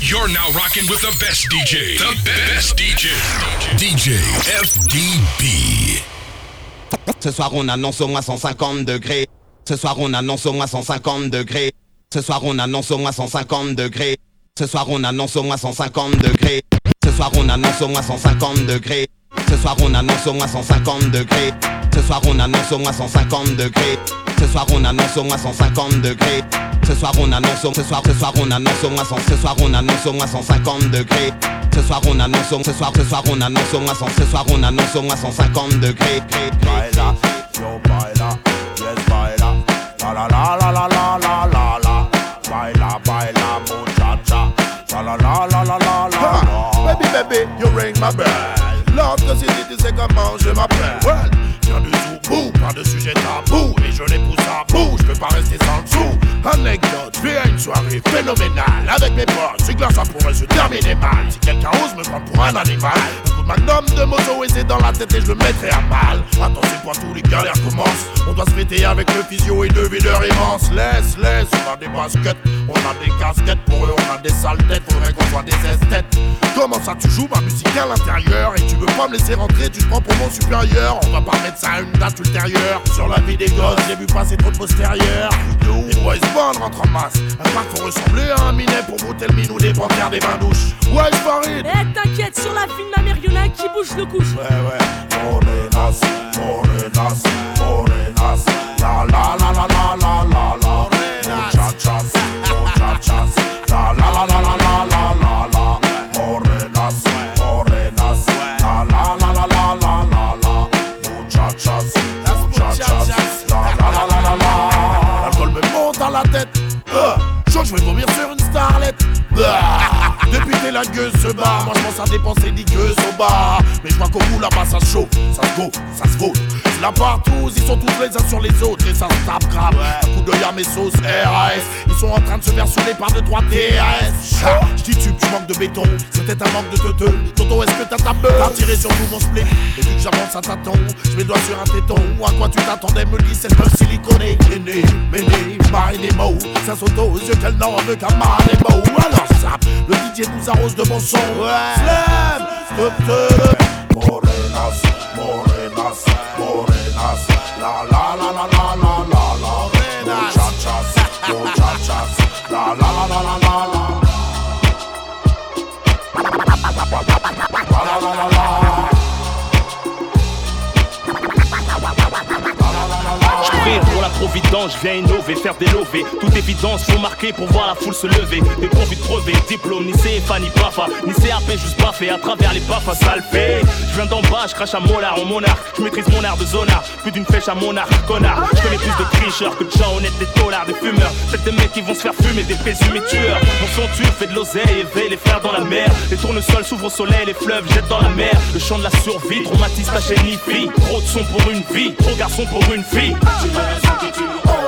You're now rocking with the best DJ. The best DJ. DJ FDB. Ce soir on annonce au moins 150 degrés. Ce soir on annonce au moins 150 degrés. Ce soir on annonce au moins 150 degrés. Ce soir on annonce au moins 150 degrés. Ce soir on annonce au moins 150 degrés. Ce soir on annonce au moins 150 degrés. Ce soir on annonce au moins 150 degrés. Ce soir on annonce au moins 150 degrés. Ce soir on annonce au ce soir ce soir on annonce au moins 100 ce soir on annonce au moins 150 degrés. Ce soir on annonce au ce soir ce soir on annonce au moins 100 ce soir on annonce au moins 150 degrés. Baila, yo baila, yes baila, la la la la la la la la la, baila baila muchacha, la la la la la la la. Baby baby, you ring my bell. Love que si tu sais comment je m'appelle. Well, viens du Zoubou, pas de sujet tabou Et je les pousse à bout, je peux pas rester sans le sou Anecdote, vais à une soirée phénoménale Avec mes potes, c'est glace, ça pourrait se terminer mal. Si quelqu'un ose me prendre pour un animal Un coup de magnum de moto et c'est dans la tête et je le mettrai à mal. Attention quand tous les galères commencent doit se fêter avec le physio et deux videurs immenses Laisse, laisse, on a des baskets, on a des casquettes Pour eux on a des sales têtes, faudrait qu'on soit des esthètes. Comment ça tu joues ma musique à l'intérieur Et tu veux pas me laisser rentrer, tu te prends pour mon supérieur? On va pas mettre ça à une date ultérieure. Sur la vie des gosses, j'ai vu passer trop de postérieurs. Les boys band rentrent en masse. Un pack faut ressembler à un minet Pour brouter le minou des panthères des bains douches. Ouais Farid Eh t'inquiète, sur la vie de ma mère, y'en qui bouge le couche. Ouais ouais. Morenas, morenas, morenas La la la la la la la la Muchachas, muchachas La la la la la la la la la Morenas, morenas La la la la la la la la Muchachas, muchachas La la la la la la L'alcool me monte à la tête euh, je vais vomir sur une starlette Que la gueule se bat, moi je pense à dépenser des gueuses au bar. Mais je vois qu'au bout là-bas ça chauffe, ça se vaut, ça se vaut. Là partout, ils sont tous les uns sur les autres et ça se tape grave. Un coup d'œil à mes sauces RAS, ils sont en train de se faire saouler par deux trois TAS. Titube, tu manques de béton, c'est peut-être un manque de teuteux. Tonton, est-ce que t'as ta peur T'as tiré sur tout mon split, et vu que j'avance à tâtons, je mets le doigt sur un téton. À quoi tu t'attendais, me dit cette meuf siliconée. Méné, méné, marie des mots, ça saute aux yeux qu'elle n'en veut des mots. Alors ça, le DJ nous arrose de bon son. Slam, stop, stop. Morenas, morenas, morenas. La la la la la providence, je viens innover, faire des lovés. Toute évidence, faut marquer pour voir la foule se lever. Des profits de crever, diplôme, ni CFA, ni PAFA, ni CAP, juste baffé à travers les baffes, ça le fait. Je viens d'en bas, je crache à molar en monarque. Je maîtrise mon art de zonard, plus d'une flèche à monarque, connard. Je connais plus de tricheurs que de gens honnêtes, des dollars, des fumeurs. Peut-être des mecs qui vont se faire fumer, des présumés tueurs. Mon son tue, fait de l'oseille, éveille les frères dans la mer. Les tournesols s'ouvrent au soleil, les fleuves jettent dans la mer. Le chant de la survie, traumatise ta chaîne. Trop de son pour une vie, trop garçon pour une fille. you.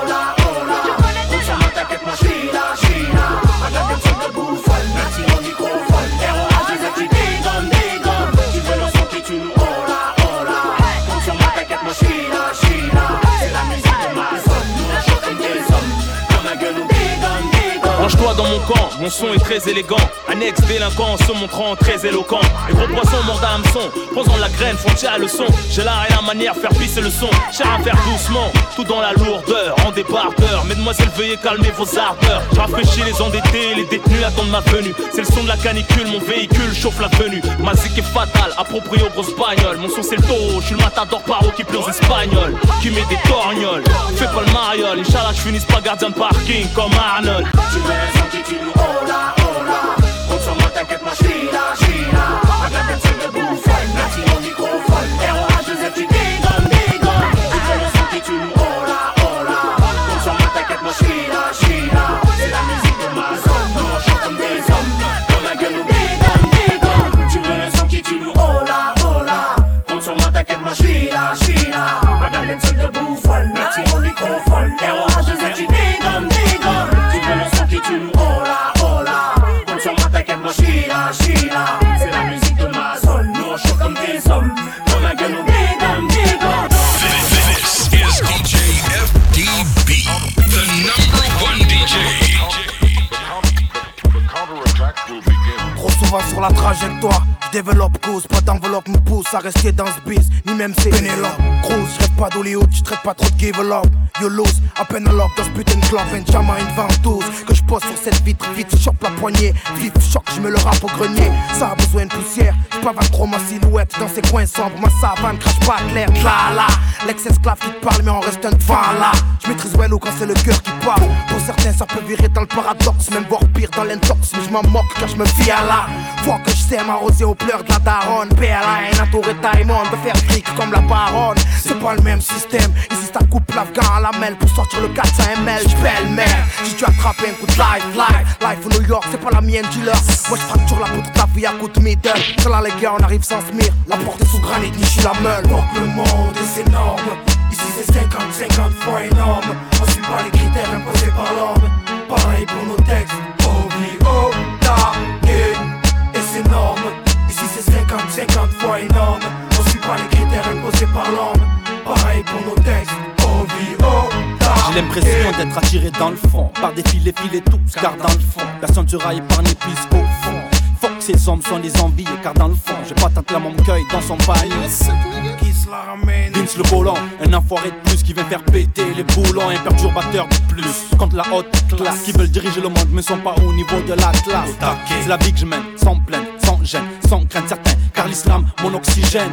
Dans mon camp, mon son est très élégant. Un ex-délinquant se montrant très éloquent. Les gros poissons mordent à hameçon, posant la graine, font tirer le son. J'ai l'art et la manière, faire pisser le son. Cher à faire doucement, tout dans la lourdeur, en débardeur. Mesdemoiselles, veuillez calmer vos ardeurs. Rafraîchis les endettés, les détenus attendent ma venue. C'est le son de la canicule, mon véhicule chauffe la venue. Ma zik est fatale, approprié aux grosses bagnoles. Mon son c'est le taureau, je suis le matador paro qui pleure aux espagnols. Qui met des torgnoles, fais pas le mariole. Inch'Allah, je finisse pas gardien de parking comme Arnold. chodzi ci mu ola, ola Po co ma tak my masz lila, rester dans ce biz, ni même c'est Pénélope. Cruz, je rêve pas d'Hollywood, je traite pas trop de give up. You lose, à peine à dans ce putain de club, Benjamin une ventouse que je pose sur cette vitre, vite chope la poignée, vite choc, je me le rap au grenier. Ça a besoin de poussière, je pas trop ma silhouette dans ces coins sombres, ma savane crache pas clair, là là. L'ex-esclave qui te parle, mais on reste un devant là. Maîtrise well quand c'est le cœur qui parle. Pour certains, ça peut virer dans le paradoxe, même voir pire dans l'intox, mais je m'en moque car je me fie à là. Vois que je sais m'arroser aux pleurs de la daronne. PLA, entouré Taïmon, de faire fric comme la baronne. C'est pas le même système. Ici, ça coupe l'afghan à la mêle pour sortir le 400 ml. J'pelle mère. Si tu attrapes un coup de life, life, life au New York, c'est pas la mienne, dealer. Moi, j'fracture la poutre, ta vie à coup de middle. C'est là, les gars, on arrive sans se mire. La porte est sous granit, ni la meule. Le monde est énorme. Ici, c'est 50, 50 fois énorme. On suit pas les critères imposés par l'homme. Pareil pour nos textes. OVO, et c'est énorme. Ici c'est 50, 50 fois énorme. On suit pas les critères imposés par l'homme. Pareil pour nos textes. OVO, j'ai l'impression d'être attiré dans le fond Par des filets, filets tous, car dans le fond Personne sera épargné puisqu'au Faut que ces hommes sont des envies car dans le fond. J'ai pas tant la mon cueil dans son panier. Vince le volant, un enfoiré de plus qui vient faire péter les boulons. Un perturbateur de plus contre la haute classe. Qui veulent diriger le monde mais sont pas au niveau de la classe. C'est la vie que je mène, sans plainte, sans crainte certains Car l'islam, mon oxygène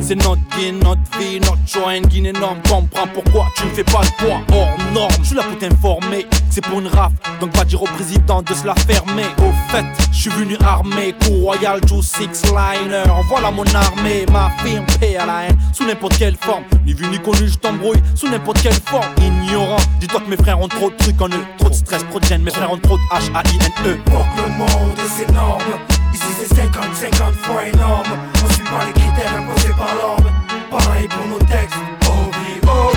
C'est notre vie, notre vie, notre choix Guine énorme, comprends pourquoi tu ne fais pas le poids hors norme Je suis là pour t'informer, c'est pour une raf Donc va dire au président de se la fermer Au fait, je suis venu armé, coup royal, Joe Six Liner Voilà mon armée, ma firme, paix à la haine sous n'importe quelle forme. Ni vu ni connu, je t'embrouille sous n'importe quelle forme. Ignorant, dis-toi que mes frères ont trop de trucs en eux. Trop de stress, trop de gêne, mes frères ont trop de H-A-I-N-E. Pour le monde est énorme. Ici c'est 50, 50 fois énorme. On suit pas les critères imposés par l'homme. Pareil pour nos textes. O-V-O,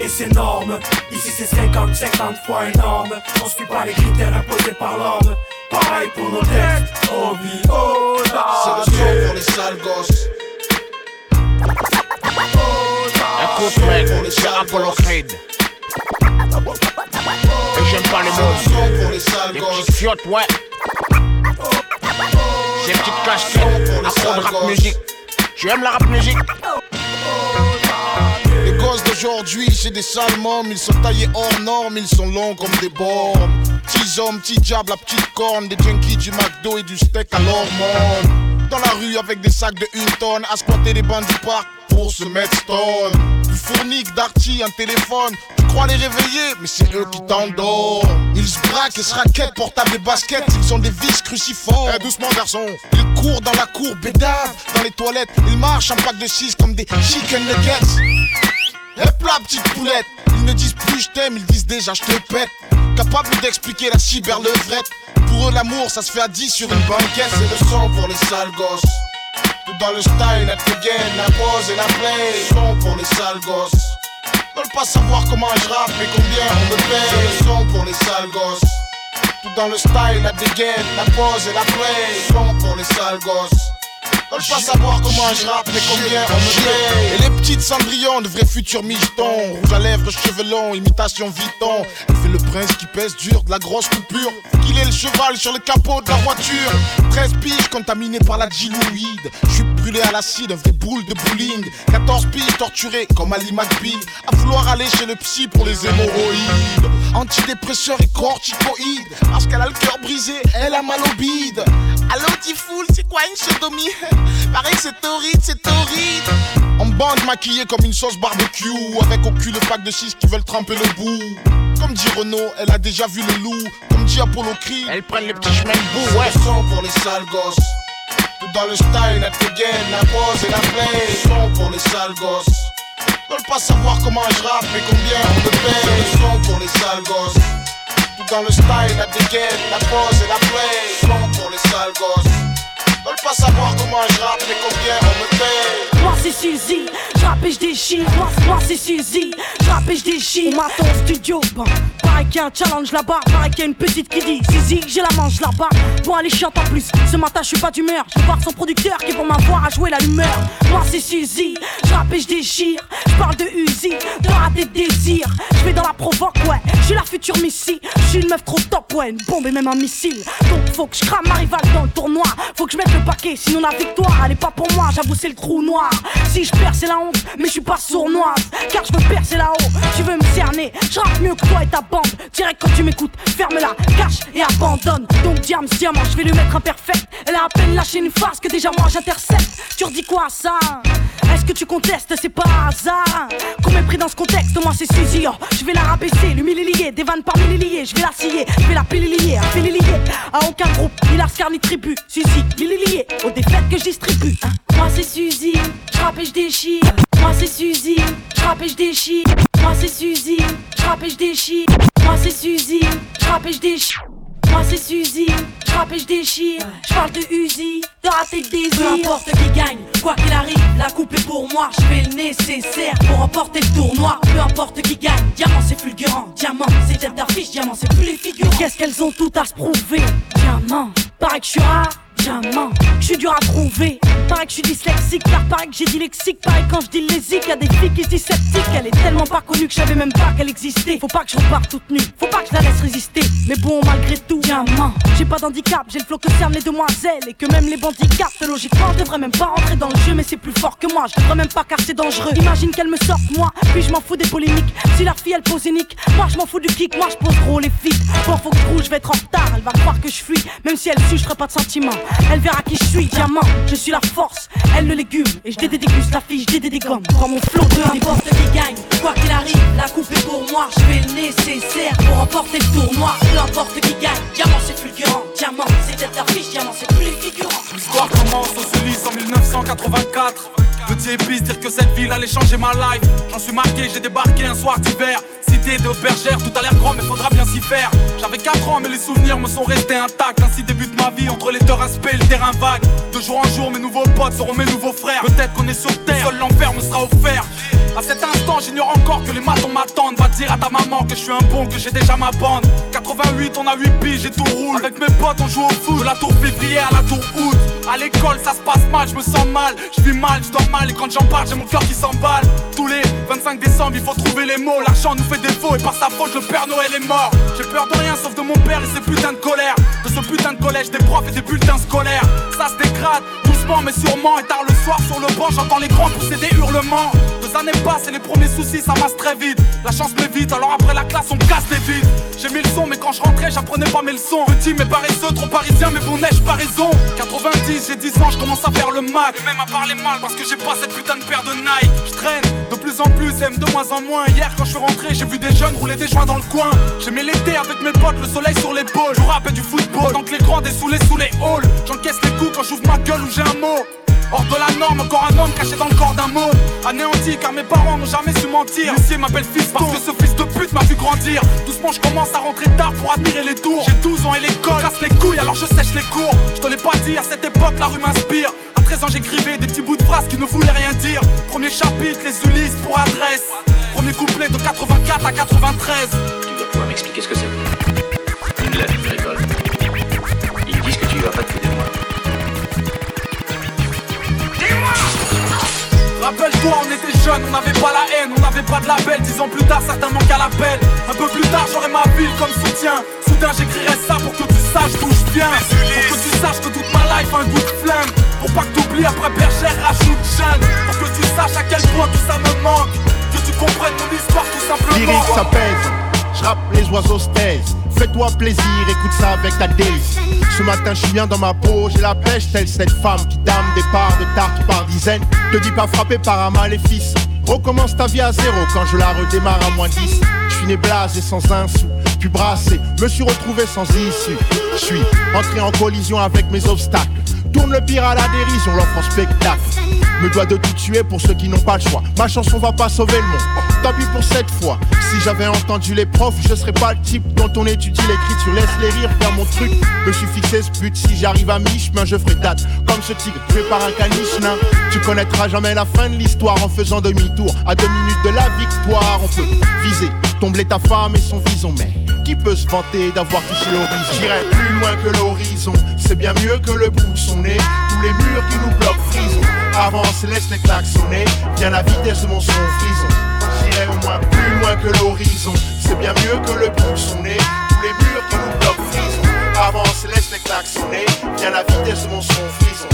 et c'est énorme. Ici c'est 50, 50 fois énorme. On suit pas les critères imposés par l'homme. Pareil pour nos textes. O-V-O, C'est le son pour les sales gosses. Écoute mec, c'est Apollo Creed Et j'aime pas les mots Les petites fiottes, ouais Ces petites casquettes, à rap musique. Tu aimes la rap musique. Les gosses d'aujourd'hui, c'est des sales mômes. Ils sont taillés hors normes, ils sont longs comme des bornes. Petits hommes, petits diables, la petite corne. Des junkies du McDo et du steak à l'hormone Dans la rue avec des sacs de une tonne. À squatter les bancs du parc pour se mettre stone. Du fournique, d'arty, un téléphone. Crois les réveiller, mais c'est eux qui t'endorment. Ils se braquent et se raquettent, portables des baskets. Ils sont des vis cruciformes. Eh, doucement, garçon. Ils courent dans la cour, bédave, dans les toilettes. Ils marchent en pack de 6 comme des chicken nuggets. Hep la petite poulette. Ils ne disent plus je t'aime, ils disent déjà je te pète. Capable d'expliquer la cyberlevrette. Pour eux, l'amour, ça se fait à 10 sur une banquette. C'est le sang pour les sales gosses. Tout dans le style, la gain, la pose et la play. Son pour les sales gosses. Veulent pas savoir comment je rappe et combien on me paye. C'est le son pour les sales gosses. Tout dans le style, la dégaine, la pose et la play. Son pour les sales gosses. Veulent pas savoir comment je rappe mais combien on me paye. Et les petites cendrillons de vrais futurs michetons. Rouge à lèvres, cheveux longs, imitation Vuitton. Elle fait le prince qui pèse dur, de la grosse coupure. Qu'il est le cheval sur le capot de la voiture. 13 piges contaminées par la diluide. Je suis brûlé à l'acide, un vrai boule de bowling. 14 piges torturées comme Ali McBeal. À vouloir aller chez le psy pour les hémorroïdes. Antidépresseur et corticoïde. Parce qu'elle a le cœur brisé, elle a mal au bide. Allo, foule, c'est quoi une sodomie? Pareil que c'est horrible, c'est horrible. En bande maquillée comme une sauce barbecue. Avec au cul le pack de 6 qui veulent tremper le bout. Comme dit Renault, elle a déjà vu le loup. Comme dit Apollo Creed, elles prennent les petits chemins de bout, ouais. son pour les sales gosses. Tout dans le style, la gain, la pose et la play. Son pour les sales gosses. Veulent pas savoir comment je rappe et combien on me paye. son pour les sales gosses. Tout dans le style, la dégaine, la pose et la play. Son pour les sales gosses. Veulent pas savoir comment je rappe et combien on me paye. Moi c'est Suzy, je rappe et je déchire. Moi, moi c'est Suzy, je rappe et je déchire. On m'attend au studio, bon. Pareil qu'il y a un challenge là-bas, pareil qu'il y a une petite qui dit Zizi, j'ai la manche là-bas. Bon, elle est chiante en plus. Ce matin, je suis pas d'humeur. Je voir son producteur qui, pour m'avoir, a joué la humeur. Moi, c'est Suzy, je rappe et je déchire. Je parle de Uzi, de rater de désir. Je vais dans la provoque, ouais. Je suis la future Missy. Je suis une meuf trop top, ouais. Une bombe et même un missile. Donc, faut que je crame ma rivale dans le tournoi. Faut que je mette le paquet, sinon la victoire, elle est pas pour moi. J'avoue, c'est le trou noir. Si je perds, c'est la honte, mais je suis pas sournoise. Car je veux percer là-haut. Tu veux me cerner, je mieux que toi et ta bande. Direct quand tu m'écoutes, ferme-la, cache et abandonne. Donc, diams, diamant, je vais lui mettre un. Elle a à peine lâché une farce que déjà moi j'intercepte. Tu redis quoi ça? Est-ce que tu contestes? C'est pas hasard Qu'on mépris dans ce contexte, moi c'est Suzy. Oh, je vais la rabaisser, l'humilier, des vannes par milliers. Je vais la scier, je vais la pililier, pililier. À aucun groupe, ni Scar ni tribu. Suzy, lié aux défaites que je distribue. hein. Moi c'est Suzy, je rappe et je déchire. Moi c'est Suzy, je rappe et je déchire. Moi c'est Suzy, je rappe et je déchire. Moi c'est Suzy, je rappe et je déchire. Moi c'est Suzy, je rappe et je déchire. Je parle de Uzi, de rater le désir. Peu importe qui gagne, quoi qu'il arrive, la coupe est pour moi. Je fais le nécessaire pour remporter le tournoi. Peu importe qui gagne, diamant c'est fulgurant. Diamant c'est tête d'affiche, diamant c'est plus les figurants. Qu'est-ce qu'elles ont tout à se prouver? Diamant, paraît que je suis rare. Diamant, je suis dur à trouver. Pareil que je suis dyslexique, car pareil que j'ai dit lexique. Pareil quand je dis lésique, y'a des filles qui se disent sceptiques. Elle est tellement pas connue que je savais même pas qu'elle existait. Faut pas que je reparte toute nue, faut pas que je la laisse résister. Mais bon, malgré tout, diamant, j'ai pas d'handicap, j'ai le flow que cernent les demoiselles. Et que même les bandits captent logiquement, je même pas rentrer dans le jeu, mais c'est plus fort que moi. Je devrais même pas car c'est dangereux. Imagine qu'elle me sorte, moi, puis je m'en fous des polémiques. Si leur fille elle pose unique, moi je m'en fous du kick, moi je pose gros les filles. Bon, faut que je vais être en retard, elle va croire que je fuis. Même si elle suit, je pas de sentiments. Elle verra qui je suis, diamant, je suis la force, elle le légume. Et je dédéguste la fille, je dédégomme. Quand mon flot de n'importe qui gagne, quoi qu'il arrive, la coupe est pour moi. Je fais le nécessaire pour remporter le tournoi. Peu importe qui gagne, diamant c'est fulgurant. Diamant c'est tête d'affiche, diamant c'est plus les figurants. L'histoire commence aux Ulysses en 1984. Petit épice, dire que cette ville allait changer ma life. J'en suis marqué, j'ai débarqué un soir d'hiver. Cité de bergère, tout a l'air grand, mais faudra bien s'y faire. J'avais 4 ans, mais les souvenirs me sont restés intacts. Ainsi débute ma vie entre les deux respects et le terrain vague. De jour en jour, mes nouveaux potes seront mes nouveaux frères. Peut-être qu'on est sur terre, seul l'enfer me sera offert. À cet instant, j'ignore encore que les matons m'attendent. Va dire à ta maman que je suis un bon, que j'ai déjà ma bande. 88, on a 8 piges et tout roule. Avec mes potes, on joue au foot. De la tour février à la tour août. À l'école, ça se passe mal, je me sens mal. Je vis mal, je dors mal. Et quand j'en parle, j'ai mon cœur qui s'emballe. Tous les 25 décembre, il faut trouver les mots. L'argent nous fait défaut et par sa faute, le Père Noël est mort. J'ai peur de rien sauf de mon père et ses putains de colère. De ce putain de collège, des profs et des bulletins scolaires. Ça se dégrade, doucement mais sûrement. Et tard le soir sur le banc, j'entends les grands pousser des hurlements. Deux années passent et les premiers soucis, ça masse très vite. La chance m'évite, alors après la classe, on casse les vides. J'ai mis le son, mais quand je rentrais, j'apprenais pas mes leçons. Petit mais paresseux, trop parisien, mais bon neige, pas raison? 90, j'ai 10 ans, je commence à faire le mac. Même à parler mal parce que j'ai pas cette putain de paire de Nike. Je traîne de plus en plus, aime de moins en moins. Hier, quand je suis rentré, j'ai vu des jeunes rouler des joints dans le coin. J'aimais l'été avec mes potes, le soleil sur l'épaule. Je rappelle du football, tant que les grands dessoulés sous les halls. J'encaisse les coups quand j'ouvre ma gueule ou j'ai un mot. Hors de la norme, encore un homme caché dans le corps d'un mot Anéanti car mes parents n'ont jamais su mentir. L'huissier m'appelle fils parce que ce fils de pute m'a vu grandir. Doucement je commence à rentrer tard pour admirer les tours. J'ai 12 ans et l'école casse les couilles alors je sèche les cours. Je te l'ai pas dit, à cette époque la rue m'inspire. À 13 ans j'écrivais des petits bouts de phrases qui ne voulaient rien dire. Premier chapitre, les Ulysses pour adresse. Premier couplet de 84 à 93 Dix ans plus tard, certains manquent à l'appel. Un peu plus tard, j'aurai ma ville comme soutien. Soudain, j'écrirai ça pour que tu saches d'où je viens. Pour que tu saches que toute ma life a un goût de flingue. Pour pas que t'oublies après bergère, rajoute jeune. Pour que tu saches à quel point tout ça me manque. Que tu comprennes mon histoire tout simplement. Lyrique, ça pèse. Je rappe, les oiseaux se taisent. Fais-toi plaisir, écoute ça avec ta délice. Ce matin, je suis bien dans ma peau, j'ai la pêche, telle cette femme qui dame des parts de tarte par dizaines. Te dis pas frappé par un maléfice. Recommence ta vie à zéro quand je la redémarre à moins 10. Je suis blasé sans un sou, puis brassé, me suis retrouvé sans issue. Je suis entré en collision avec mes obstacles. Tourne le pire à la dérision, l'offre en spectacle. Me dois de tout tuer pour ceux qui n'ont pas le choix. Ma chanson va pas sauver le monde. Tant pis pour cette fois. Si j'avais entendu les profs, je serais pas le type dont on étudie l'écriture. Laisse les rires faire mon truc. Me suis fixé ce but. Si j'arrive à mi-chemin, je ferai date. Comme ce tigre tué par un caniche nain. Tu connaîtras jamais la fin de l'histoire en faisant demi-tour. À deux minutes de la victoire, on peut viser, tomber ta femme et son vison. Mais Qui peut se vanter d'avoir touché l'horizon? J'irai plus loin que l'horizon, c'est bien mieux que le bout son nez. Tous les murs qui nous bloquent frisons. Avance, laisse les claques sonner. Viens la vitesse de mon son frison. Moins plus loin que l'horizon, c'est bien mieux que le bout son nez. Tous les murs qui nous bloquent frisons. Avance, laisse les claques sonner. Viens la vitesse mon son frison.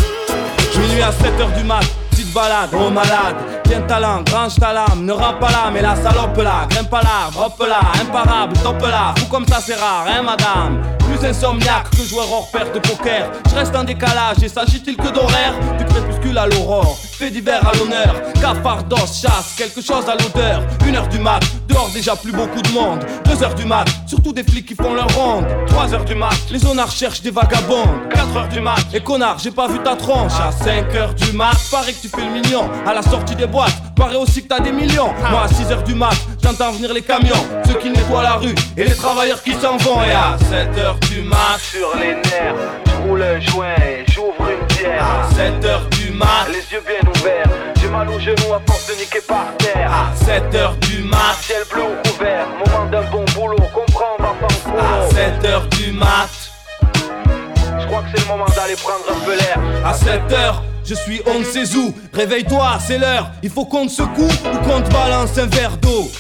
Minuit à 7h du mat, petite balade, oh malade Tiens ta langue, range ta lame, ne rampe pas là Mais la salope là, grimpe pas là, hop là Imparable, top là, fou comme ça c'est rare, hein madame Plus insomniaque que joueur hors pair de poker. Je reste en décalage et s'agit-il que d'horaire Du crépuscule à l'aurore, fait d'hiver à l'honneur. Cafard d'os, chasse, quelque chose à l'odeur. Une heure du mat, dehors déjà plus beaucoup de monde. Deux heures du mat, surtout des flics qui font leur ronde. Trois heures du mat, les zonards cherchent des vagabonds Quatre heures du mat, et connard j'ai pas vu ta tronche. À 5 heures du mat, paraît que tu fais le mignon À la sortie des boîtes, paraît aussi que t'as des millions. Moi à 6 heures du mat, j'entends venir les camions. Ceux qui la rue, et les travailleurs qui s'en vont Et à 7 heures du mat, Sur les nerfs, je roule un joint et j'ouvre une bière. à 7 heures du mat Les yeux bien ouverts, j'ai mal aux genoux à force de niquer par terre. À 7 heures du mat, Ciel bleu ou couvert, moment d'un bon boulot, comprends, va pas à colo. 7 heures du mat Je crois que c'est le moment d'aller prendre un peu l'air. À 7 heures, je suis on ne sait où. Réveille-toi, c'est l'heure. Il faut qu'on te secoue ou qu'on te balance un verre d'eau.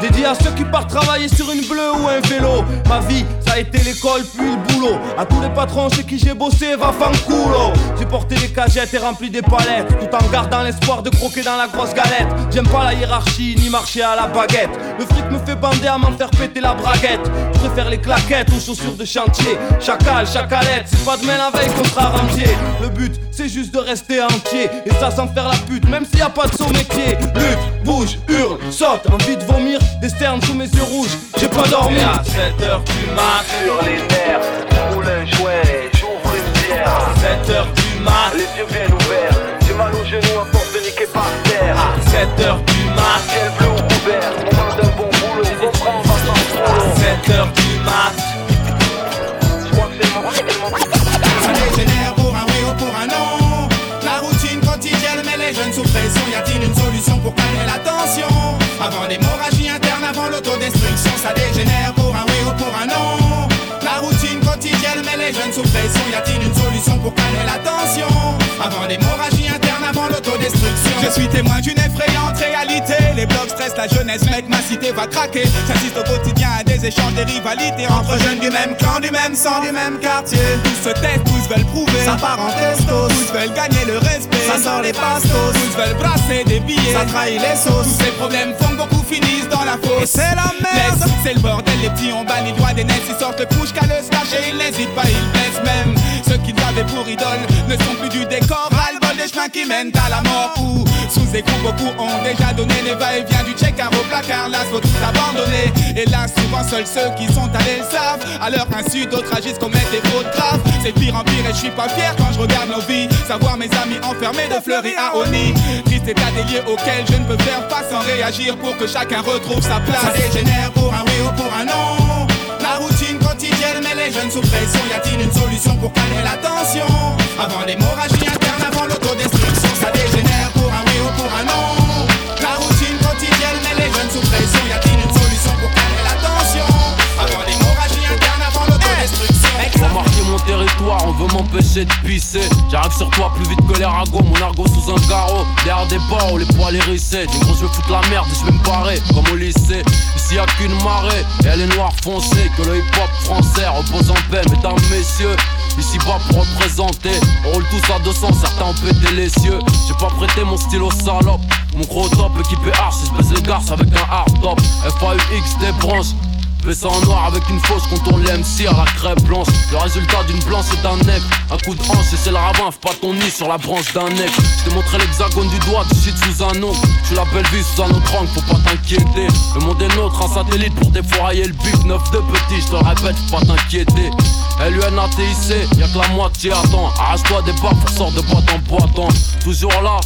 Dédié à ceux qui partent travailler sur une bleue ou un vélo. Ma vie, ça a été l'école puis le boulot. À tous les patrons chez qui j'ai bossé, va fanculo. J'ai porté des cagettes et rempli des palettes. Tout en gardant l'espoir de croquer dans la grosse galette. J'aime pas la hiérarchie ni marcher à la baguette. Le fric me fait bander à m'en faire péter la braguette. Je préfère les claquettes aux chaussures de chantier. Chacal, chacalette, c'est pas demain la veille qu'on sera rentier. Le but, c'est juste de rester entier. Et ça sans faire la pute, même s'il y a pas de saut métier. Lutte, bouge, hurle, saute, envie de vomir. Des sternes sous mes yeux rouges, j'ai pas dormi. À 7 heures du mat, Sur les nerfs, je roule un joint et j'ouvre une bière. à 7 heures du mat, Les yeux bien ouverts, j'ai mal aux genoux à force de niquer par terre. à 7 heures du mat, Ciel bleu ou couvert, moment d'un bon boulot, on va pas en à colo. 7 heures du mat. Je crois que c'est. Ça dégénère pour un oui ou pour un non. La routine quotidienne met les jeunes sous pression. Y a-t-il une solution pour calmer la tension? Avant interne, Je suis témoin d'une effrayante réalité. Les blocs stressent la jeunesse, mec, ma cité va craquer. J'assiste au quotidien à des échanges, des rivalités entre jeunes du même clan, du même sang, du même quartier. Tous se testent, tous veulent prouver. Ça part en testos. Tous veulent gagner le respect. Ça sort les pastos. Tous veulent brasser des billets. Ça trahit les sauces. Tous ces problèmes font que beaucoup finissent dans la fosse. Et c'est la merde. C'est le bordel, les petits ont banni le doigt des nets. Ils sortent le couche qu'à le slash et ils n'hésitent pas, ils blessent même. Ceux qu'ils avaient pour idole ne sont plus du décor. Ras-le-bol des chemins qui mènent à la mort. Ou sous beaucoup ont déjà donné les va-et-vient du check au placard. Là, faut tout abandonner. Et là, souvent, seuls ceux qui sont allés le savent. À leur insu, d'autres agissent, commettent des fautes graves. C'est pire en pire et je suis pas fier quand je regarde nos vies. Savoir mes amis enfermés de fleuris à Oni. Triste état des lieux auxquels je ne peux faire face sans réagir pour que chacun retrouve sa place. Ça dégénère pour un oui ou pour un non. La routine quotidienne met les jeunes sous pression. Y a-t-il une solution pour calmer la tension? Avant l'hémorragie interne, avant l'autodestruction, ça dégénère on veut m'empêcher de pisser. J'arrive sur toi plus vite que les ragots, mon argot sous un carreau. Derrière des bords les poils hérissés. Du gros, je veux foutre la merde et je vais me barrer, comme au lycée. Ici y'a qu'une marée, et elle est noire foncée. Que le hip hop français repose en paix, mesdames, messieurs. Ici bas pour représenter, on roule tous à 200, certains ont pété les cieux. J'ai pas prêté mon stylo salope, mon gros top équipé arche, je baisse les garces avec un hard top. FAUX des branches, Fais en noir avec une fausse contourne les MC à la crêpe blanche. Le résultat d'une blanche et d'un nec. Un coup de hanche et c'est le ravin pas ton nid sur la branche d'un nec. Je t'ai montré l'hexagone du doigt Du shit sous un ongle suis la belle vie sous un autre angle Faut pas t'inquiéter. Le monde est nôtre Un satellite pour défourailler le but Neuf de petit Je te répète Faut pas t'inquiéter. LUNATIC Y'a que la moitié attends Arrache-toi des pas pour sortir de boîte en boîte. Toujours là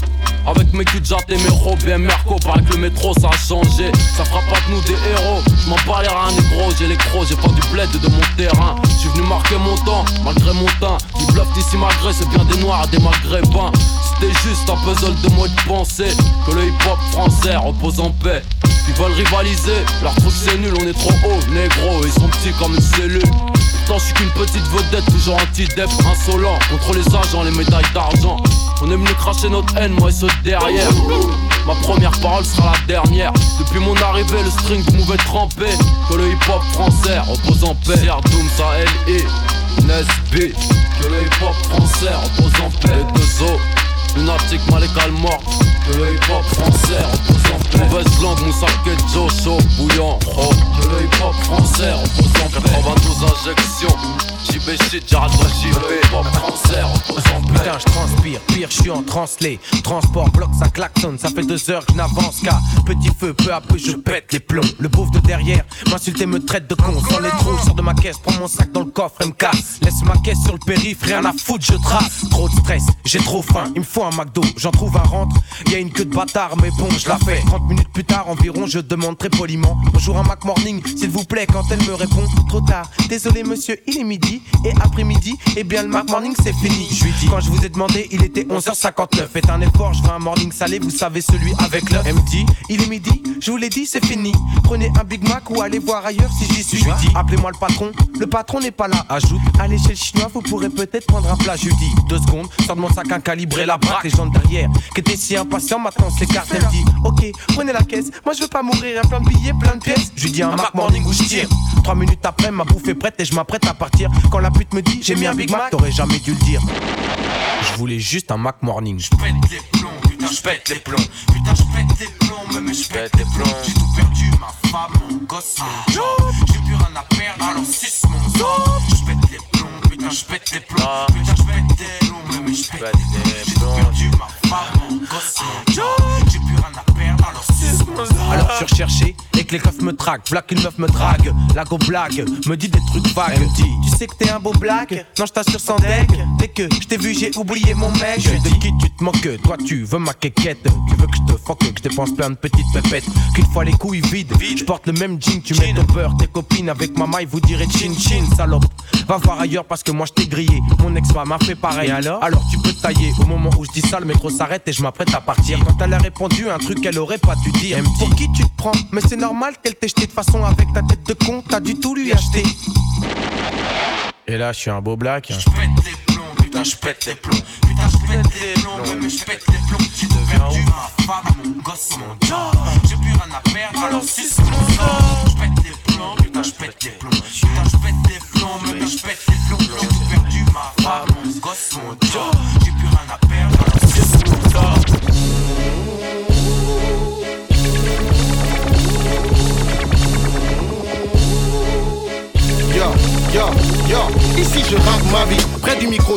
Avec mes culs et mes et Merco, paraît que le métro ça a changé. Ça fera pas de nous des héros. Je m'en bats les reins, négro, j'ai les crocs, j'ai pas du bled de mon terrain. Je suis venu marquer mon temps, malgré mon teint. Du bluff d'ici malgré, c'est bien des noirs, des maghrébins. C'était juste un puzzle de moi de penser que le hip hop français repose en paix. Ils veulent rivaliser, leur truc c'est nul, on est trop haut, négro, ils sont petits comme une cellule. Je suis qu'une petite vedette, toujours anti-def, insolent Contre les agents, les médailles d'argent. On aime nous cracher notre haine, moi et ceux derrière. Ma première parole sera la dernière. Depuis mon arrivée, le string pouvait tremper Que le hip-hop français repose en paix Doom, ça L.I. Nesby Que le hip-hop français repose en paix. Les deux os Lunatique, malégal mort. Que le hip-hop français repose en paix. Mauvaise langue, Moussa Joe, chaud, bouillant. Oh. Que le hip-hop français repose en paix 92 injections JB shit, j'arrête pas repose en paix Putain, je transpire, pire, je suis en translé. Transport, bloc, ça klaxonne, ça fait deux heures que je n'avance qu'à petit feu, peu à peu je pète les plombs. Le bouffe de derrière m'insulte et me traite de con. Sans les trous, sors de ma caisse, prends mon sac dans le coffre et me casse. Laisse ma caisse sur le périph', rien à foutre, je trace. Trop de stress, j'ai trop faim, il me faut un McDo, j'en trouve un rentre. Y a une queue de bâtard, mais bon, je la fais. 30 minutes plus tard environ, je demande très poliment. Bonjour un Mac Morning, s'il vous plaît, quand elle me répond, trop tard. Désolé monsieur, il est midi, et après-midi, eh bien le Mac Morning c'est fini. Je lui dis, quand je vous ai demandé, il était 11h59. Faites un effort, je veux un morning salé, vous savez celui avec l'œuf. Elle me dit, il est midi, je vous l'ai dit, c'est fini. Prenez un Big Mac ou allez voir ailleurs si j'y suis. Je lui dis, appelez-moi le patron, le patron n'est pas là. Ajoute, allez chez le chinois, vous pourrez peut-être prendre un plat. Je lui dis, deux secondes, sors de mon sac un calibré la braque. Les gens derrière, qui étaient si impatients, maintenant s'écartent. Elle me dit, ok, prenez la caisse, moi je veux pas mourir, y a plein de billets, plein de pièces. Je lui dis, un Mac Morning où je tire. Trois minutes après, ma bouffe est prête et je m'apprête à partir. Quand la pute me dit, j'ai mis un Big Mac, t'aurais jamais dû le dire. Je voulais juste un Mac Morning. Je pète les plombs, putain, je pète les plombs. Putain, je pète les plombs, mais je pète les plombs. J'ai tout perdu, ma femme, mon gosse, mon job. J'ai plus rien à perdre, alors suce mon job. Je pète les plombs, putain, je pète les plombs. Putain, je pète les plombs, mais je pète les plombs. J'ai tout perdu, ma femme, mon gosse, mon job. J'ai plus rien à perdre, alors. Alors je suis recherché et que les keufs me traquent. V'là qu'une meuf me drague. La go blague, me dit des trucs vagues. Elle me dit, tu sais que t'es un beau black? Non, je t'assure sans deck. Dès que je t'ai vu, j'ai oublié mon mec. Je de qui tu te moques Toi, tu veux ma quéquette. Tu veux que je te fuck, que je dépense plein de petites pépettes. Qu'une fois les couilles vides, je porte le même jean. Tu mets ton beurre, tes copines avec ma maille, vous direz chin chin, salope. Va voir ailleurs parce que moi je t'ai grillé. Mon ex-femme m'a fait pareil. alors Alors tu peux tailler. Au moment où je dis ça, le métro s'arrête et je m'apprête à partir. Quand elle a répondu un truc qu'elle aurait pas dû dire. Pour qui tu te prends Mais c'est normal qu'elle t'ait jeté de façon avec ta tête de con. T'as du tout lui acheter. Et là, je suis un beau black. Je pète les plombs, putain, je pète les plombs. Putain, je pète les plombs, mais je pète les plombs. J'ai perdu, ma femme, mon gosse, mon job. J'ai plus rien à perdre, alors suce mon job. Je pète les plombs, putain, je pète les plombs.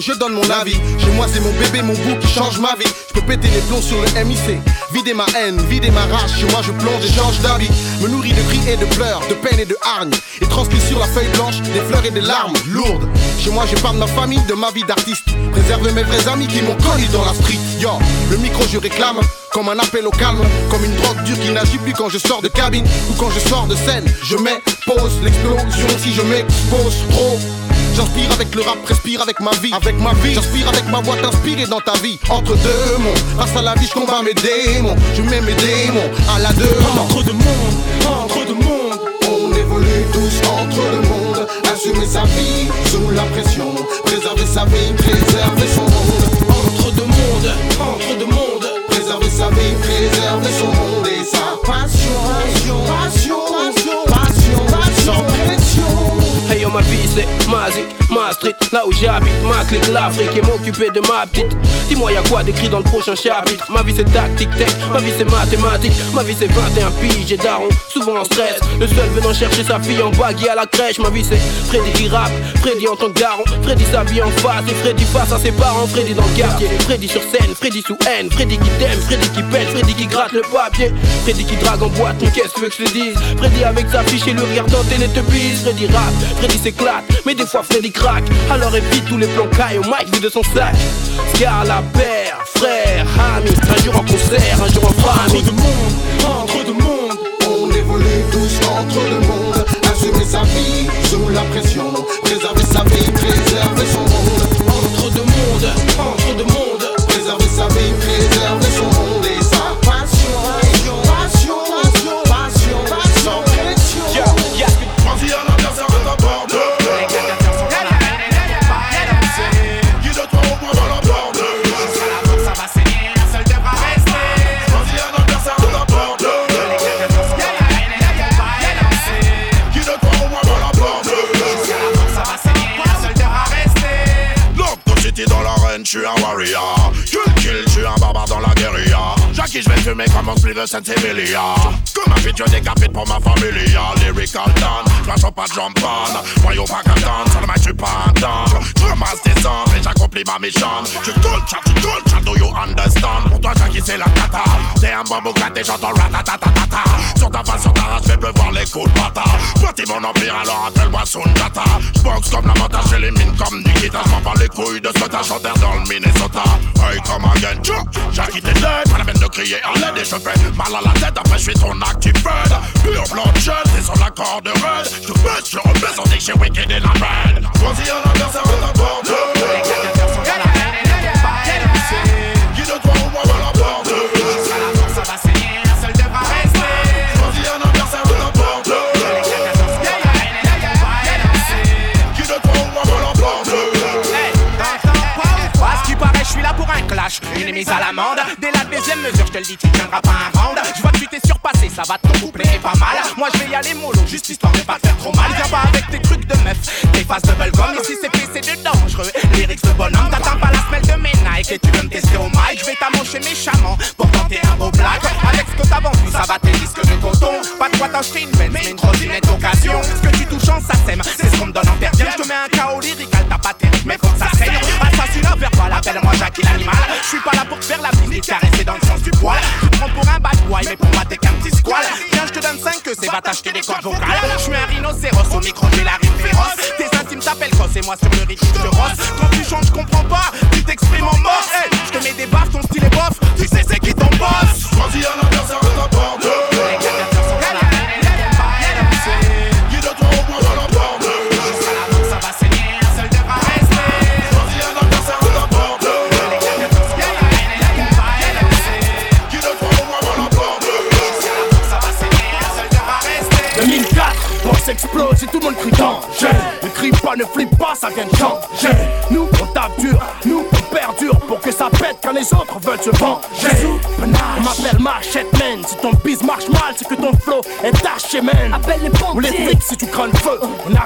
Je donne mon avis. Chez moi, c'est mon bébé, mon bout qui change ma vie. Je peux péter les plombs sur le MIC. Vider ma haine, vider ma rage. Chez moi, je plonge et change d'avis. Me nourris de cris et de pleurs, de peine et de hargne. Et transcrit sur la feuille blanche des fleurs et des larmes lourdes. Chez moi, je parle de ma famille, de ma vie d'artiste. Préserve mes vrais amis qui m'ont connu dans la street. Yo, le micro, je réclame. Comme un appel au calme, comme une drogue dure qui n'agit plus quand je sors de cabine ou quand je sors de scène. Je mets pause l'explosion si je m'expose trop. J'inspire avec le rap, respire avec ma vie, avec ma vie. J'inspire avec ma voix, t'inspirer dans ta vie. Entre deux mondes, face à la vie, je combats mes démons. Je mets mes démons à la demande. Entre deux mondes, entre deux mondes. On évolue tous entre deux mondes. Assumer sa vie sous la pression. Préserver sa vie, préserver son Hey yo vie Là où j'habite, ma clique l'Afrique Et m'occuper de ma petite. Dis-moi y'a quoi d'écrit dans le prochain chapitre? Ma vie c'est tactique tech, ma vie c'est mathématique. Ma vie c'est 21 piges et daron, souvent en stress. Le seul venant chercher sa fille en baggy à la crèche. Ma vie c'est Freddy qui rappe, Freddy en tant que daron. Freddy s'habille en face. Et Freddy face à ses parents. Freddy dans le quartier, Freddy sur scène, Freddy sous haine. Freddy qui t'aime, Freddy qui pète, Freddy qui gratte le papier. Freddy qui drague en boîte, mais qu'est-ce que je te dise? Freddy avec sa fiche et le rire dans télé te Freddy rap, Freddy s'éclate, mais des fois Freddy craque Alors évite tous les plans caille au mic vu de son sac. Scar la paire, frères, amis, un jour en concert, un jour en famille. Entre deux mondes, entre deux mondes, on évolue tous entre deux mondes. Assumer sa vie sous la pression, préserver comme Comme un vidéo décapite pour ma familia Lyrical Dan, flash pas de champagne Voyons pas qu'à danse, sur le mic je suis pas un dingue Je ramasse des cendres et j'accomplis ma mission. Tu chat, tu chat, do you understand? Pour toi Jackie c'est la cata T'es un bambou gâté, j'entends ratatatata Sur ta face, sur ta race, fais pleuvoir les coups de bâtard. Bâtis mon empire, alors appelle-moi Sunjata J'boxe comme la montage, j'élimine comme Nikita. J'm'en bats les couilles de ce tas chanteur dans le Minnesota. Hey, come again, Jackie t'es dead, pas la peine de crier à l'aide Et je fais mal à la tête, après je suis ton active bird Pure bloodshed, t'es sur la corde raide Je baisse, je on dit que j'ai wicked et la de va saigner, un. Vas-y à de ta porte je une mise à l'amende. Dès la deuxième mesure, je te le dis, tu tiendras pas un Aller mollo, juste histoire de pas c'est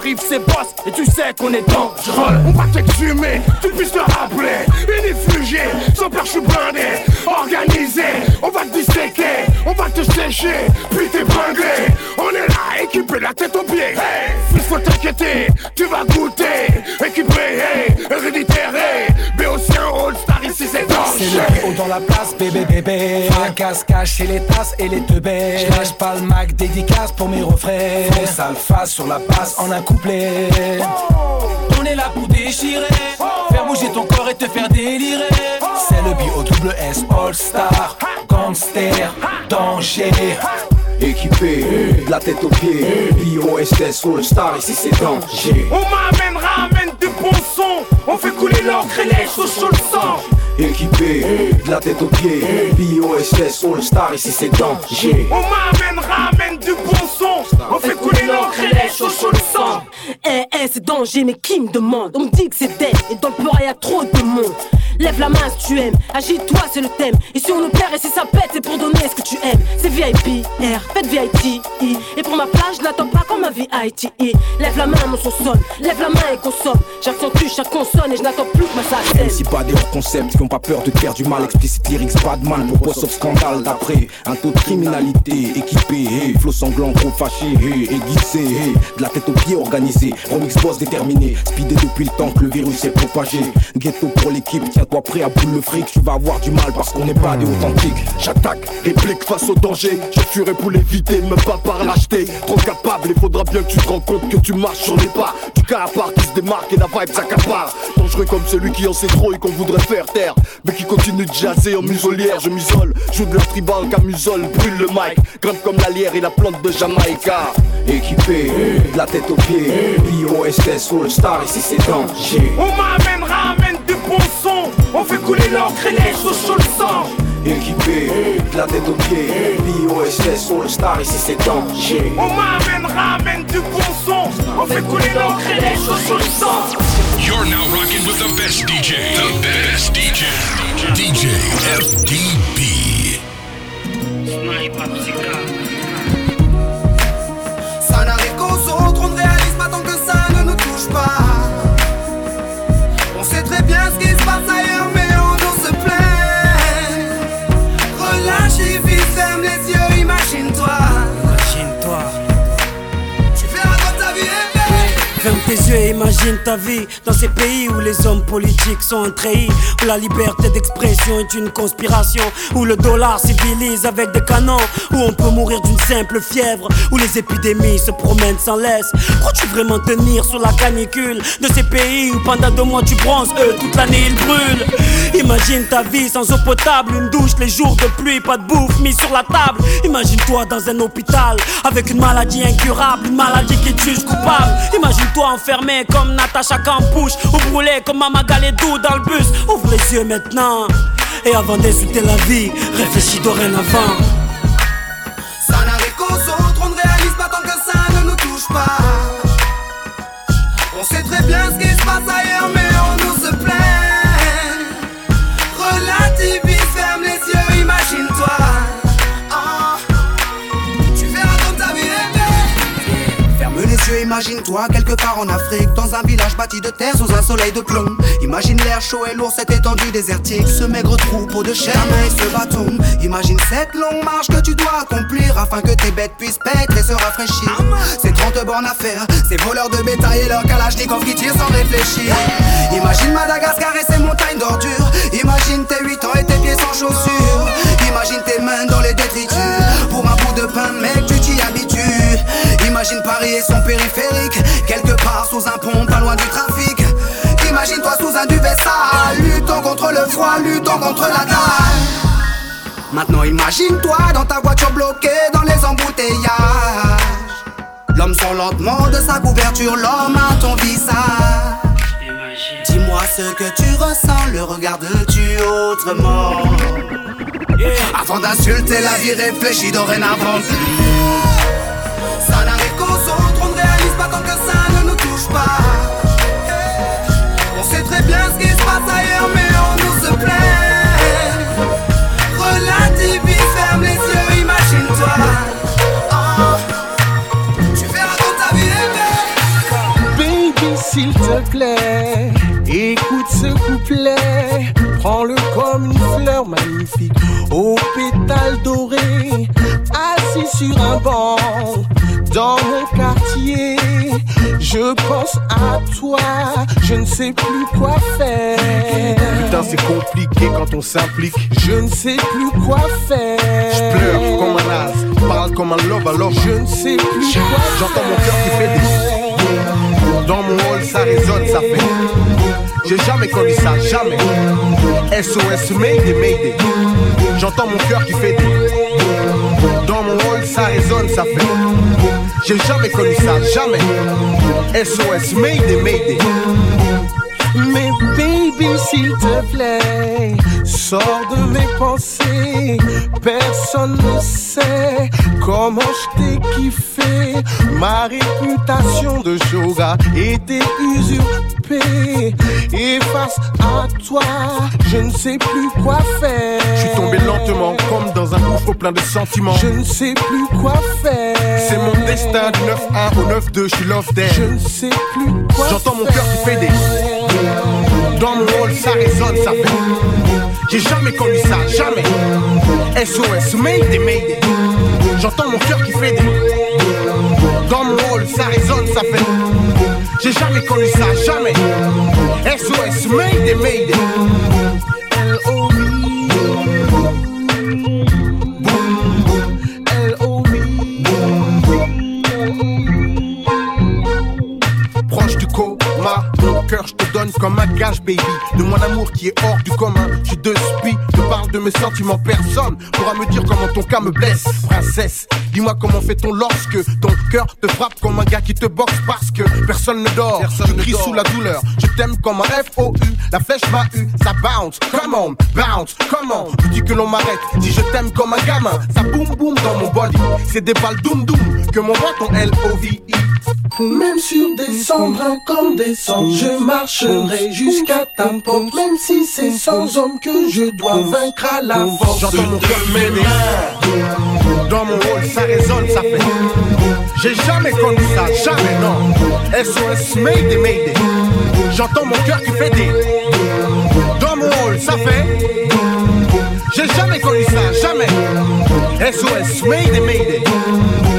arrive c'est boss et tu sais qu'on est dangereux. On va t'exhumer, tu puisses te rappeler. Unifugé, sans peur je suis blindé. Organisé, on va te disséquer On va te sécher, puis t'épingler. On est là, équipé la tête aux pieds. Hey, faut t'inquiéter, tu vas goûter c'est C'est le haut dans la place, bébé bébé. Fracasse, cacher les tasses et les teubés. Je lâche pas le Mac, dédicace pour mes refrains. Faux sale face sur la passe en un couplet. On est là pour déchirer. Faire bouger ton corps et te faire délirer. C'est le bio double S All Star Gangster, danger. Équipé, de la tête aux pieds, B.O.S.S. All Star, ici c'est danger. On m'amène, ramène du bon son. On fait couler l'encre et les choses sur le sang Équipé, de la tête aux pieds, B.O.S.S. All Star, ici c'est danger. On m'amène, ramène du bon son On fait couler l'encre et les choses sur le sang Eh, eh, c'est danger, mais qui me demande? On me dit que c'est dead, et dans le peur, y a trop de monde. Lève la main si tu aimes, agite-toi, c'est le thème. Et si on nous perd et si ça pète, c'est pour donner ce que tu aimes. C'est VIP, R, faites VIP. I. Et pour ma plage, je n'attends pas comme ma vie IT. Lève la main, mon son sonne, lève la main et consomme. J'accentue chaque consonne et je n'attends plus que ma salle Si pas des hors concepts qui ont pas peur de te faire du mal, explicite lyrics, pas de mal pour boss of scandale d'après. Un taux de criminalité équipé, hey, flow sanglant, gros fâché, hey, aiguisé, hey, de la tête aux pieds organisé, remix boss déterminé, speedé depuis le temps que le virus est propagé. Ghetto pour l'équipe, tiens-toi prêt à boule le fric, tu vas avoir du mal parce qu'on n'est pas des authentiques. J'attaque, réplique face au danger. Je fuirai pour l'éviter, même pas par lâcheté. Trop capable, il faudra bien que tu te rends compte que tu marches sur les pas. Du cas à part qui se démarque et la vibe s'accapare. Dangereux comme celui qui en sait trop et qu'on voudrait faire taire. Mais qui continue de jaser en muselière. Je m'isole, joue de la tribal, musole, brûle le mic. Grimpe comme la lierre et la plante de Jamaïca. Équipé, de la tête aux pieds. B.O.S.S. All Star, ici c'est danger. On m'amène, ramène du bon son. On fait couler l'encre et les choses sur le sang. Équipé, de la tête aux pieds. B.O.S.S. All Star, ici c'est danger. On m'amène, ramène du bon son. On fait couler l'encre et les choses sur le sang. You're now rocking with the best DJ. The best DJ. DJ FDB. Ça On sait très bien ce qui se passe ailleurs, mais tes yeux imagine ta vie dans ces pays où les hommes politiques sont un treillis, où la liberté d'expression est une conspiration, où le dollar civilise avec des canons, où on peut mourir d'une simple fièvre, où les épidémies se promènent sans laisse. Crois-tu vraiment tenir sur la canicule de ces pays où pendant deux mois tu bronzes, eux toute l'année ils brûlent? Imagine ta vie sans eau potable, une douche les jours de pluie, pas de bouffe mise sur la table. Imagine-toi dans un hôpital avec une maladie incurable, une maladie qui te juge coupable. Imagine-toi enfermé comme Natacha Campouche ou brûlé comme Mama Galedou dans le bus. Ouvre les yeux maintenant et avant d'insulter la vie, réfléchis dorénavant. Ça n'arrive qu'aux autres, on ne réalise pas tant que ça ne nous touche pas. On sait très bien ce qui se passe ailleurs, mais on nous se plaît. Imagine-toi quelque part en Afrique, dans un village bâti de terre sous un soleil de plomb. Imagine l'air chaud et lourd, cette étendue désertique, ce maigre troupeau de chair et ce bâton. Imagine cette longue marche que tu dois accomplir afin que tes bêtes puissent paître et se rafraîchir. Ces 30 bornes à faire, ces voleurs de bétail et leurs kalachnikov qui tirent sans réfléchir. Imagine Madagascar et ses montagnes d'ordures. Imagine tes 8 ans et tes pieds sans chaussures. Imagine tes mains dans les détritus. Pour un bout de pain, mec. Imagine Paris et son périphérique. Quelque part sous un pont, pas loin du trafic. Imagine-toi sous un duvet sale. Luttons contre le froid, luttons contre la dalle. Maintenant imagine-toi dans ta voiture bloquée dans les embouteillages. L'homme sort lentement de sa couverture, l'homme à ton visage. Dis-moi ce que tu ressens, le regardes-tu autrement? Avant d'insulter la vie, réfléchis dorénavant On sait très bien ce qui se passe ailleurs, mais on nous se plaît Relativise, ferme les yeux, imagine-toi Ah. Tu verras quand ta vie est belle Baby, s'il te plaît, écoute ce couplet. Prends-le comme une fleur magnifique, aux pétales dorés, assis sur un banc. Dans mon quartier, je pense à toi, je ne sais plus quoi faire. Putain, c'est compliqué quand on s'implique. Je ne sais plus quoi faire. Je pleure comme un as, parle comme un love alors. Je ne sais plus quoi J'entends mon cœur qui fait des Dans mon hall, ça résonne, ça fait. J'ai jamais connu ça, jamais. SOS, Mayday, Mayday. J'entends mon cœur qui fait des Dans mon hall, ça résonne, ça fait J'ai jamais connu ça, jamais. SOS, Mayday, Mayday. Mais baby, s'il te plaît, sors de mes pensées. Personne ne sait comment je t'ai kiffé. Ma réputation de yoga était usurpée. Et face à toi, je ne sais plus quoi faire. Je suis tombé lentement comme dans un gouffre plein de sentiments Je ne sais plus quoi faire. C'est mon destin du 9-1 au 9-2, je suis love there Je ne sais plus quoi J'entends mon cœur qui fait des Dans mon hall ça résonne, ça fait J'ai jamais connu ça, jamais. SOS, Mayday, Mayday. J'entends mon cœur qui fait des Dans mon hall ça résonne, ça fait J'ai jamais connu ça, jamais. SOS, Mayday, Mayday Comme un gage, baby, de mon amour qui est hors du commun. Je suis de spi, je parle de mes sentiments, personne pourra me dire comment ton cas me blesse. Princesse, dis-moi comment fait-on lorsque ton cœur te frappe comme un gars qui te boxe parce que personne ne dort. je crie sous la douleur, je t'aime comme un FOU, la flèche m'a eu, ça bounce, come on, bounce, comment Tu dis que l'on m'arrête, si je t'aime comme un gamin, ça boum boum dans mon body, c'est des balles doum doum que m'envoie ton L-O-V-I. Même sur des cendres incandescentes, je marcherai jusqu'à ta porte. Même si c'est sans homme que je dois vaincre à la force. J'entends mon cœur m'aider. Dans mon rôle, ça résonne, ça fait. J'ai jamais connu ça, jamais non. SOS Mayday Mayday. J'entends mon cœur qui fait des. Dans mon rôle, ça fait. J'ai jamais connu ça, jamais. SOS Mayday Mayday.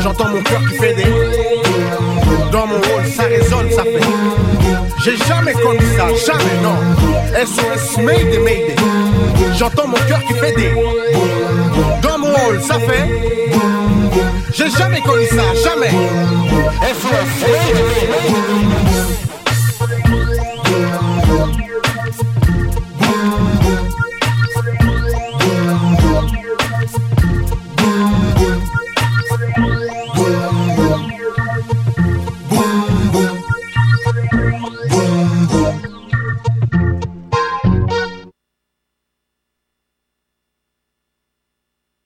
J'entends mon cœur qui fait des. Dans mon rôle, ça résonne, ça fait. J'ai jamais connu ça, jamais non. SOS Mayday Mayday. J'entends mon cœur qui fait des. Dans ça fait. J'ai jamais connu ça, jamais.